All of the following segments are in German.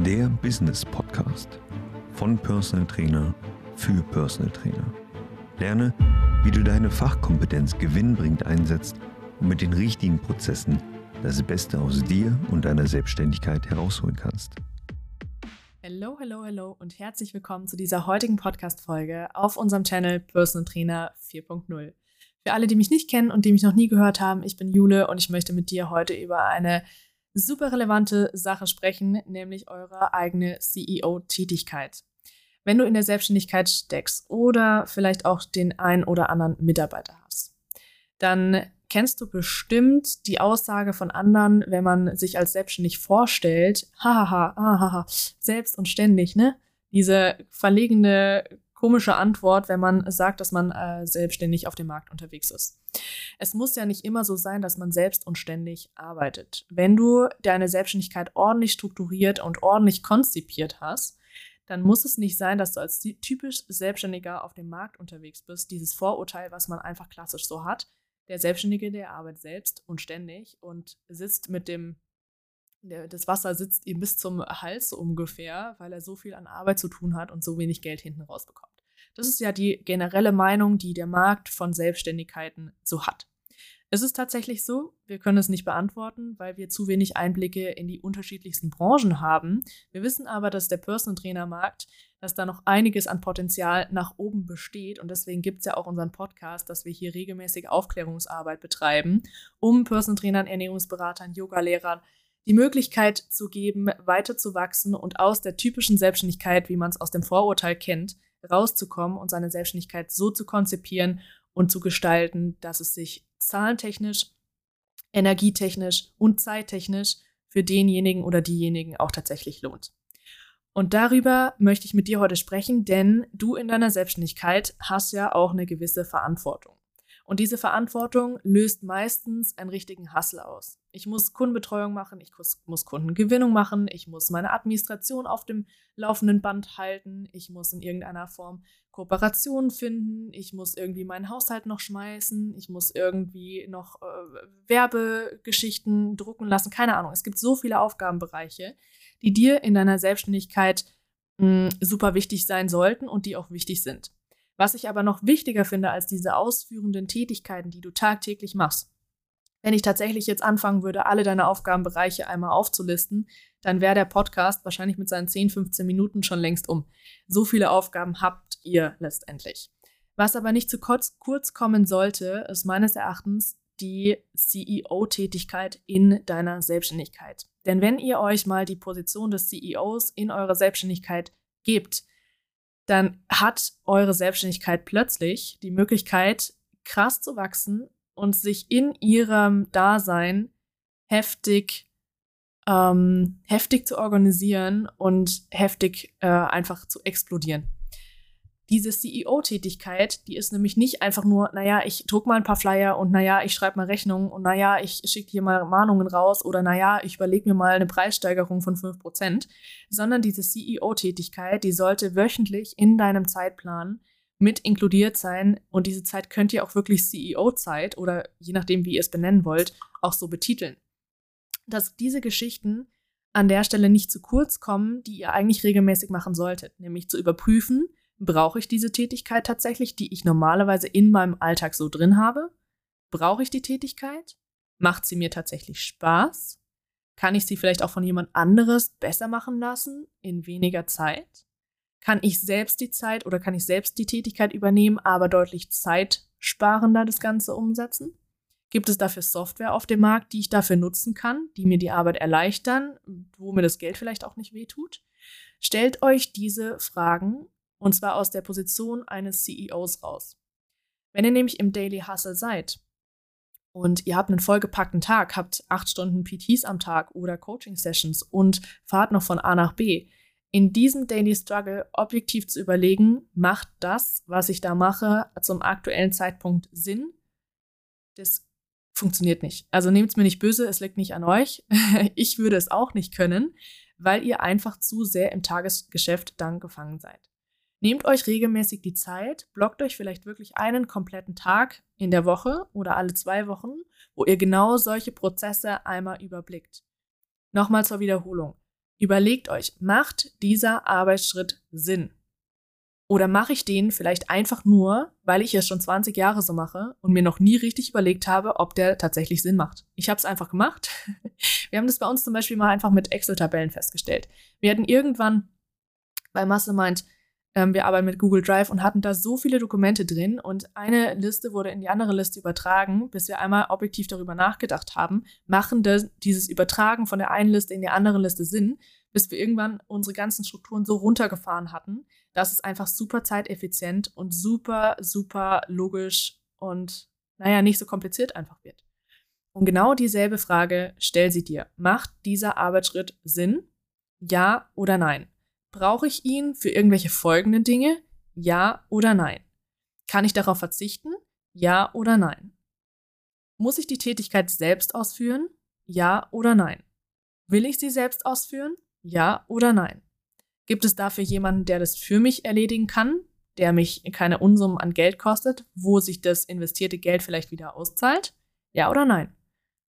der Business Podcast von Personal Trainer für Personal Trainer. Lerne, wie du deine Fachkompetenz gewinnbringend einsetzt und mit den richtigen Prozessen das Beste aus dir und deiner Selbstständigkeit herausholen kannst. Hallo, hallo, hallo und herzlich willkommen zu dieser heutigen Podcast-Folge auf unserem Channel Personal Trainer 4.0. Für alle, die mich nicht kennen und die mich noch nie gehört haben, ich bin Jule und ich möchte mit dir heute über eine super relevante Sache sprechen, nämlich eure eigene CEO-Tätigkeit. Wenn du in der Selbstständigkeit steckst oder vielleicht auch den einen oder anderen Mitarbeiter hast, dann kennst du bestimmt die Aussage von anderen, wenn man sich als selbstständig vorstellt, hahaha, hahaha, selbst und ständig, ne? Diese verlegene komische Antwort, wenn man sagt, dass man äh, selbstständig auf dem Markt unterwegs ist. Es muss ja nicht immer so sein, dass man selbst und ständig arbeitet. Wenn du deine Selbstständigkeit ordentlich strukturiert und ordentlich konzipiert hast, dann muss es nicht sein, dass du als typisch Selbstständiger auf dem Markt unterwegs bist. Dieses Vorurteil, was man einfach klassisch so hat. Der Selbstständige, der arbeitet selbst und ständig und sitzt mit dem das Wasser sitzt ihm bis zum Hals ungefähr, weil er so viel an Arbeit zu tun hat und so wenig Geld hinten rausbekommt. Das ist ja die generelle Meinung, die der Markt von Selbstständigkeiten so hat. Es ist tatsächlich so, wir können es nicht beantworten, weil wir zu wenig Einblicke in die unterschiedlichsten Branchen haben. Wir wissen aber, dass der Personal Trainer Markt, dass da noch einiges an Potenzial nach oben besteht und deswegen gibt es ja auch unseren Podcast, dass wir hier regelmäßig Aufklärungsarbeit betreiben, um Personal Trainern, Ernährungsberatern, Yogalehrern die Möglichkeit zu geben, weiter zu wachsen und aus der typischen Selbstständigkeit, wie man es aus dem Vorurteil kennt, rauszukommen und seine Selbstständigkeit so zu konzipieren und zu gestalten, dass es sich zahlentechnisch, energietechnisch und zeittechnisch für denjenigen oder diejenigen auch tatsächlich lohnt. Und darüber möchte ich mit dir heute sprechen, denn du in deiner Selbstständigkeit hast ja auch eine gewisse Verantwortung. Und diese Verantwortung löst meistens einen richtigen Hassel aus. Ich muss Kundenbetreuung machen, ich muss Kundengewinnung machen, ich muss meine Administration auf dem laufenden Band halten, ich muss in irgendeiner Form Kooperationen finden, ich muss irgendwie meinen Haushalt noch schmeißen, ich muss irgendwie noch äh, Werbegeschichten drucken lassen, keine Ahnung. Es gibt so viele Aufgabenbereiche, die dir in deiner Selbstständigkeit mh, super wichtig sein sollten und die auch wichtig sind. Was ich aber noch wichtiger finde als diese ausführenden Tätigkeiten, die du tagtäglich machst. Wenn ich tatsächlich jetzt anfangen würde, alle deine Aufgabenbereiche einmal aufzulisten, dann wäre der Podcast wahrscheinlich mit seinen 10, 15 Minuten schon längst um. So viele Aufgaben habt ihr letztendlich. Was aber nicht zu kurz, kurz kommen sollte, ist meines Erachtens die CEO-Tätigkeit in deiner Selbstständigkeit. Denn wenn ihr euch mal die Position des CEOs in eurer Selbstständigkeit gebt, dann hat eure Selbstständigkeit plötzlich die Möglichkeit, krass zu wachsen und sich in ihrem Dasein heftig, ähm, heftig zu organisieren und heftig äh, einfach zu explodieren diese CEO-Tätigkeit, die ist nämlich nicht einfach nur, naja, ich druck mal ein paar Flyer und naja, ich schreibe mal Rechnungen und naja, ich schicke hier mal Mahnungen raus oder naja, ich überlege mir mal eine Preissteigerung von 5%, sondern diese CEO-Tätigkeit, die sollte wöchentlich in deinem Zeitplan mit inkludiert sein und diese Zeit könnt ihr auch wirklich CEO-Zeit oder je nachdem, wie ihr es benennen wollt, auch so betiteln. Dass diese Geschichten an der Stelle nicht zu kurz kommen, die ihr eigentlich regelmäßig machen solltet, nämlich zu überprüfen, Brauche ich diese Tätigkeit tatsächlich, die ich normalerweise in meinem Alltag so drin habe? Brauche ich die Tätigkeit? Macht sie mir tatsächlich Spaß? Kann ich sie vielleicht auch von jemand anderes besser machen lassen in weniger Zeit? Kann ich selbst die Zeit oder kann ich selbst die Tätigkeit übernehmen, aber deutlich zeitsparender das Ganze umsetzen? Gibt es dafür Software auf dem Markt, die ich dafür nutzen kann, die mir die Arbeit erleichtern, wo mir das Geld vielleicht auch nicht wehtut? Stellt euch diese Fragen und zwar aus der Position eines CEOs raus. Wenn ihr nämlich im Daily Hustle seid und ihr habt einen vollgepackten Tag, habt acht Stunden PTs am Tag oder Coaching-Sessions und fahrt noch von A nach B, in diesem Daily Struggle objektiv zu überlegen, macht das, was ich da mache, zum aktuellen Zeitpunkt Sinn? Das funktioniert nicht. Also nehmt es mir nicht böse, es liegt nicht an euch. ich würde es auch nicht können, weil ihr einfach zu sehr im Tagesgeschäft dann gefangen seid. Nehmt euch regelmäßig die Zeit, blockt euch vielleicht wirklich einen kompletten Tag in der Woche oder alle zwei Wochen, wo ihr genau solche Prozesse einmal überblickt. Nochmal zur Wiederholung. Überlegt euch, macht dieser Arbeitsschritt Sinn? Oder mache ich den vielleicht einfach nur, weil ich es schon 20 Jahre so mache und mir noch nie richtig überlegt habe, ob der tatsächlich Sinn macht. Ich habe es einfach gemacht. Wir haben das bei uns zum Beispiel mal einfach mit Excel-Tabellen festgestellt. Wir hatten irgendwann bei Mastermind ähm, wir arbeiten mit Google Drive und hatten da so viele Dokumente drin und eine Liste wurde in die andere Liste übertragen, bis wir einmal objektiv darüber nachgedacht haben, machen das, dieses Übertragen von der einen Liste in die andere Liste Sinn, bis wir irgendwann unsere ganzen Strukturen so runtergefahren hatten, dass es einfach super zeiteffizient und super, super logisch und naja, nicht so kompliziert einfach wird. Und genau dieselbe Frage stell sie dir. Macht dieser Arbeitsschritt Sinn? Ja oder nein? Brauche ich ihn für irgendwelche folgenden Dinge? Ja oder nein? Kann ich darauf verzichten? Ja oder nein? Muss ich die Tätigkeit selbst ausführen? Ja oder nein? Will ich sie selbst ausführen? Ja oder nein? Gibt es dafür jemanden, der das für mich erledigen kann, der mich keine Unsummen an Geld kostet, wo sich das investierte Geld vielleicht wieder auszahlt? Ja oder nein?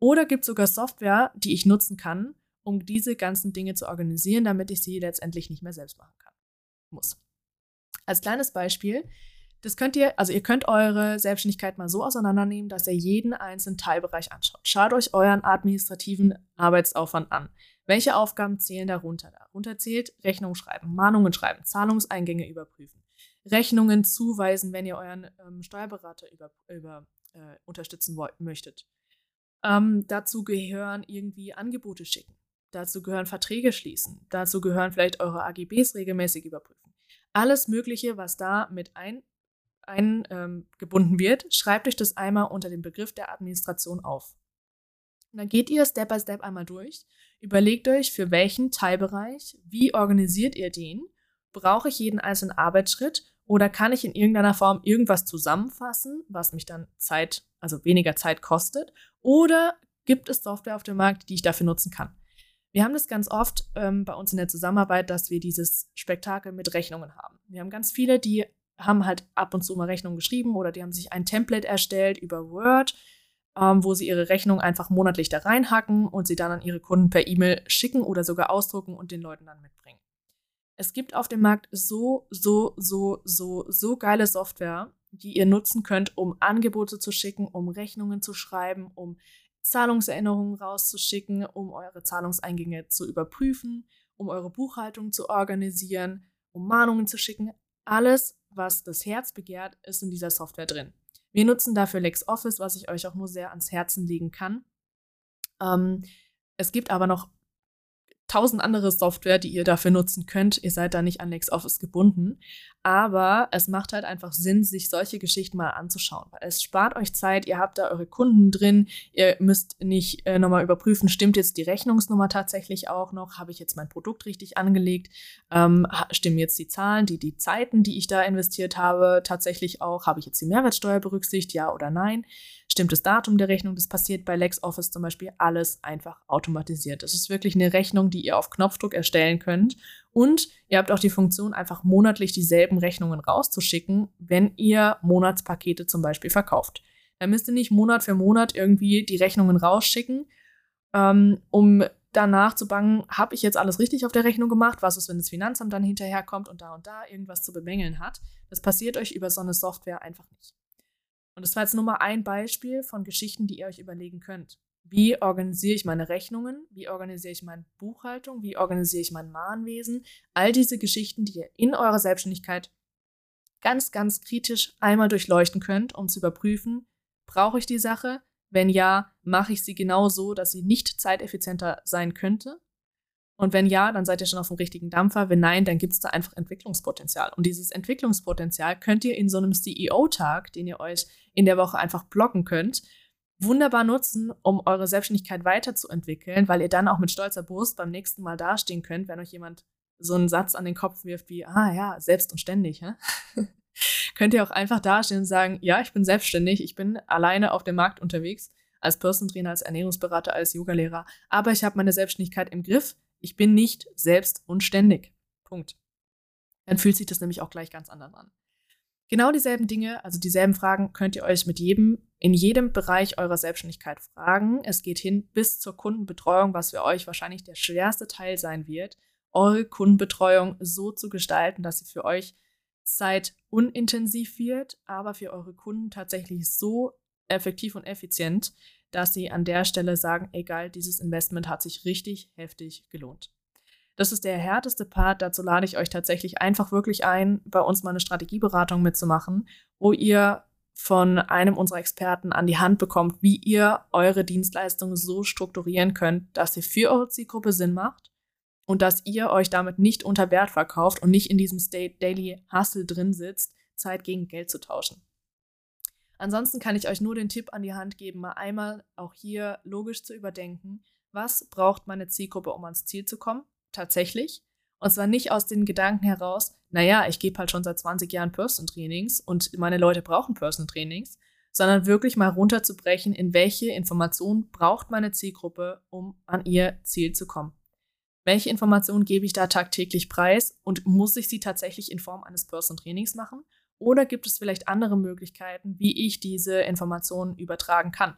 Oder gibt es sogar Software, die ich nutzen kann, um diese ganzen Dinge zu organisieren, damit ich sie letztendlich nicht mehr selbst machen kann. Muss. Als kleines Beispiel, das könnt ihr, also ihr könnt eure Selbstständigkeit mal so auseinandernehmen, dass ihr jeden einzelnen Teilbereich anschaut. Schaut euch euren administrativen Arbeitsaufwand an. Welche Aufgaben zählen darunter? Darunter zählt Rechnungen schreiben, Mahnungen schreiben, Zahlungseingänge überprüfen, Rechnungen zuweisen, wenn ihr euren ähm, Steuerberater über, über, äh, unterstützen wollt, möchtet. Ähm, dazu gehören irgendwie Angebote schicken, Dazu gehören Verträge schließen. Dazu gehören vielleicht eure AGBs regelmäßig überprüfen. Alles Mögliche, was da mit eingebunden ähm, wird, schreibt euch das einmal unter dem Begriff der Administration auf. Und dann geht ihr Step by Step einmal durch, überlegt euch, für welchen Teilbereich, wie organisiert ihr den, brauche ich jeden einzelnen Arbeitsschritt oder kann ich in irgendeiner Form irgendwas zusammenfassen, was mich dann Zeit, also weniger Zeit kostet, oder gibt es Software auf dem Markt, die ich dafür nutzen kann. Wir haben das ganz oft ähm, bei uns in der Zusammenarbeit, dass wir dieses Spektakel mit Rechnungen haben. Wir haben ganz viele, die haben halt ab und zu mal Rechnungen geschrieben oder die haben sich ein Template erstellt über Word, ähm, wo sie ihre Rechnung einfach monatlich da reinhacken und sie dann an ihre Kunden per E-Mail schicken oder sogar ausdrucken und den Leuten dann mitbringen. Es gibt auf dem Markt so, so, so, so, so geile Software, die ihr nutzen könnt, um Angebote zu schicken, um Rechnungen zu schreiben, um Zahlungserinnerungen rauszuschicken, um eure Zahlungseingänge zu überprüfen, um eure Buchhaltung zu organisieren, um Mahnungen zu schicken. Alles, was das Herz begehrt, ist in dieser Software drin. Wir nutzen dafür LexOffice, was ich euch auch nur sehr ans Herzen legen kann. Ähm, es gibt aber noch tausend andere Software, die ihr dafür nutzen könnt. Ihr seid da nicht an LexOffice gebunden. Aber es macht halt einfach Sinn, sich solche Geschichten mal anzuschauen. Weil es spart euch Zeit, ihr habt da eure Kunden drin, ihr müsst nicht äh, nochmal überprüfen, stimmt jetzt die Rechnungsnummer tatsächlich auch noch? Habe ich jetzt mein Produkt richtig angelegt? Ähm, stimmen jetzt die Zahlen, die, die Zeiten, die ich da investiert habe, tatsächlich auch? Habe ich jetzt die Mehrwertsteuer berücksichtigt, ja oder nein? Stimmt das Datum der Rechnung? Das passiert bei LexOffice zum Beispiel alles einfach automatisiert. Das ist wirklich eine Rechnung, die ihr auf Knopfdruck erstellen könnt. Und ihr habt auch die Funktion, einfach monatlich dieselben Rechnungen rauszuschicken, wenn ihr Monatspakete zum Beispiel verkauft. Dann müsst ihr nicht Monat für Monat irgendwie die Rechnungen rausschicken, ähm, um danach zu bangen, habe ich jetzt alles richtig auf der Rechnung gemacht? Was ist, wenn das Finanzamt dann hinterherkommt und da und da irgendwas zu bemängeln hat? Das passiert euch über so eine Software einfach nicht. Und das war jetzt nur mal ein Beispiel von Geschichten, die ihr euch überlegen könnt. Wie organisiere ich meine Rechnungen? Wie organisiere ich meine Buchhaltung? Wie organisiere ich mein Mahnwesen? All diese Geschichten, die ihr in eurer Selbstständigkeit ganz, ganz kritisch einmal durchleuchten könnt, um zu überprüfen, brauche ich die Sache? Wenn ja, mache ich sie genau so, dass sie nicht zeiteffizienter sein könnte? Und wenn ja, dann seid ihr schon auf dem richtigen Dampfer. Wenn nein, dann gibt es da einfach Entwicklungspotenzial. Und dieses Entwicklungspotenzial könnt ihr in so einem CEO-Tag, den ihr euch in der Woche einfach blocken könnt, wunderbar nutzen, um eure Selbstständigkeit weiterzuentwickeln, weil ihr dann auch mit stolzer Brust beim nächsten Mal dastehen könnt, wenn euch jemand so einen Satz an den Kopf wirft wie, ah ja, selbst und ständig. Hä? könnt ihr auch einfach dastehen und sagen, ja, ich bin selbstständig, ich bin alleine auf dem Markt unterwegs, als Person Trainer, als Ernährungsberater, als Yogalehrer, aber ich habe meine Selbstständigkeit im Griff, ich bin nicht selbst und ständig. Punkt. Dann fühlt sich das nämlich auch gleich ganz anders an. Genau dieselben Dinge, also dieselben Fragen könnt ihr euch mit jedem, in jedem Bereich eurer Selbstständigkeit fragen. Es geht hin bis zur Kundenbetreuung, was für euch wahrscheinlich der schwerste Teil sein wird, eure Kundenbetreuung so zu gestalten, dass sie für euch Zeit unintensiv wird, aber für eure Kunden tatsächlich so effektiv und effizient, dass sie an der Stelle sagen, egal, dieses Investment hat sich richtig heftig gelohnt. Das ist der härteste Part. Dazu lade ich euch tatsächlich einfach wirklich ein, bei uns mal eine Strategieberatung mitzumachen, wo ihr von einem unserer Experten an die Hand bekommt, wie ihr eure Dienstleistungen so strukturieren könnt, dass sie für eure Zielgruppe Sinn macht und dass ihr euch damit nicht unter Wert verkauft und nicht in diesem State Daily Hustle drin sitzt, Zeit gegen Geld zu tauschen. Ansonsten kann ich euch nur den Tipp an die Hand geben, mal einmal auch hier logisch zu überdenken, was braucht meine Zielgruppe, um ans Ziel zu kommen? tatsächlich. Und zwar nicht aus den Gedanken heraus, naja, ich gebe halt schon seit 20 Jahren Personal Trainings und meine Leute brauchen Personal Trainings, sondern wirklich mal runterzubrechen, in welche Informationen braucht meine Zielgruppe, um an ihr Ziel zu kommen. Welche Informationen gebe ich da tagtäglich preis und muss ich sie tatsächlich in Form eines Personal Trainings machen? Oder gibt es vielleicht andere Möglichkeiten, wie ich diese Informationen übertragen kann?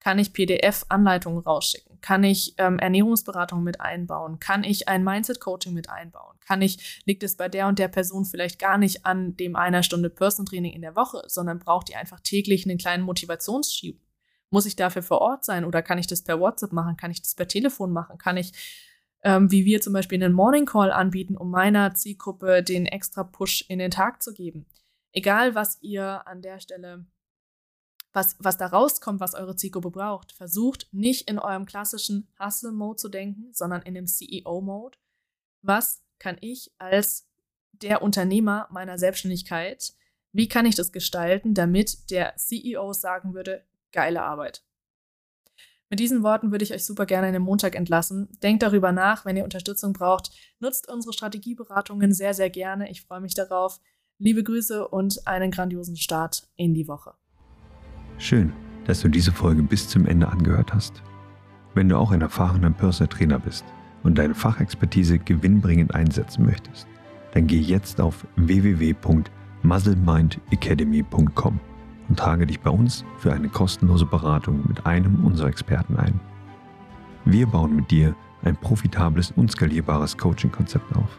Kann ich PDF-Anleitungen rausschicken? Kann ich ähm, Ernährungsberatung mit einbauen? Kann ich ein Mindset-Coaching mit einbauen? Kann ich, liegt es bei der und der Person vielleicht gar nicht an dem einer Stunde Person Training in der Woche, sondern braucht die einfach täglich einen kleinen Motivationsschub? Muss ich dafür vor Ort sein oder kann ich das per WhatsApp machen? Kann ich das per Telefon machen? Kann ich, ähm, wie wir zum Beispiel, einen Morning Call anbieten, um meiner Zielgruppe den extra Push in den Tag zu geben? Egal, was ihr an der Stelle was, was da rauskommt, was eure Zielgruppe braucht. Versucht nicht in eurem klassischen Hustle-Mode zu denken, sondern in dem CEO-Mode. Was kann ich als der Unternehmer meiner Selbstständigkeit, wie kann ich das gestalten, damit der CEO sagen würde, geile Arbeit. Mit diesen Worten würde ich euch super gerne in den Montag entlassen. Denkt darüber nach, wenn ihr Unterstützung braucht. Nutzt unsere Strategieberatungen sehr, sehr gerne. Ich freue mich darauf. Liebe Grüße und einen grandiosen Start in die Woche. Schön, dass du diese Folge bis zum Ende angehört hast. Wenn du auch ein erfahrener Personal Trainer bist und deine Fachexpertise gewinnbringend einsetzen möchtest, dann geh jetzt auf www.muzzlemindacademy.com und trage dich bei uns für eine kostenlose Beratung mit einem unserer Experten ein. Wir bauen mit dir ein profitables und skalierbares Coaching-Konzept auf,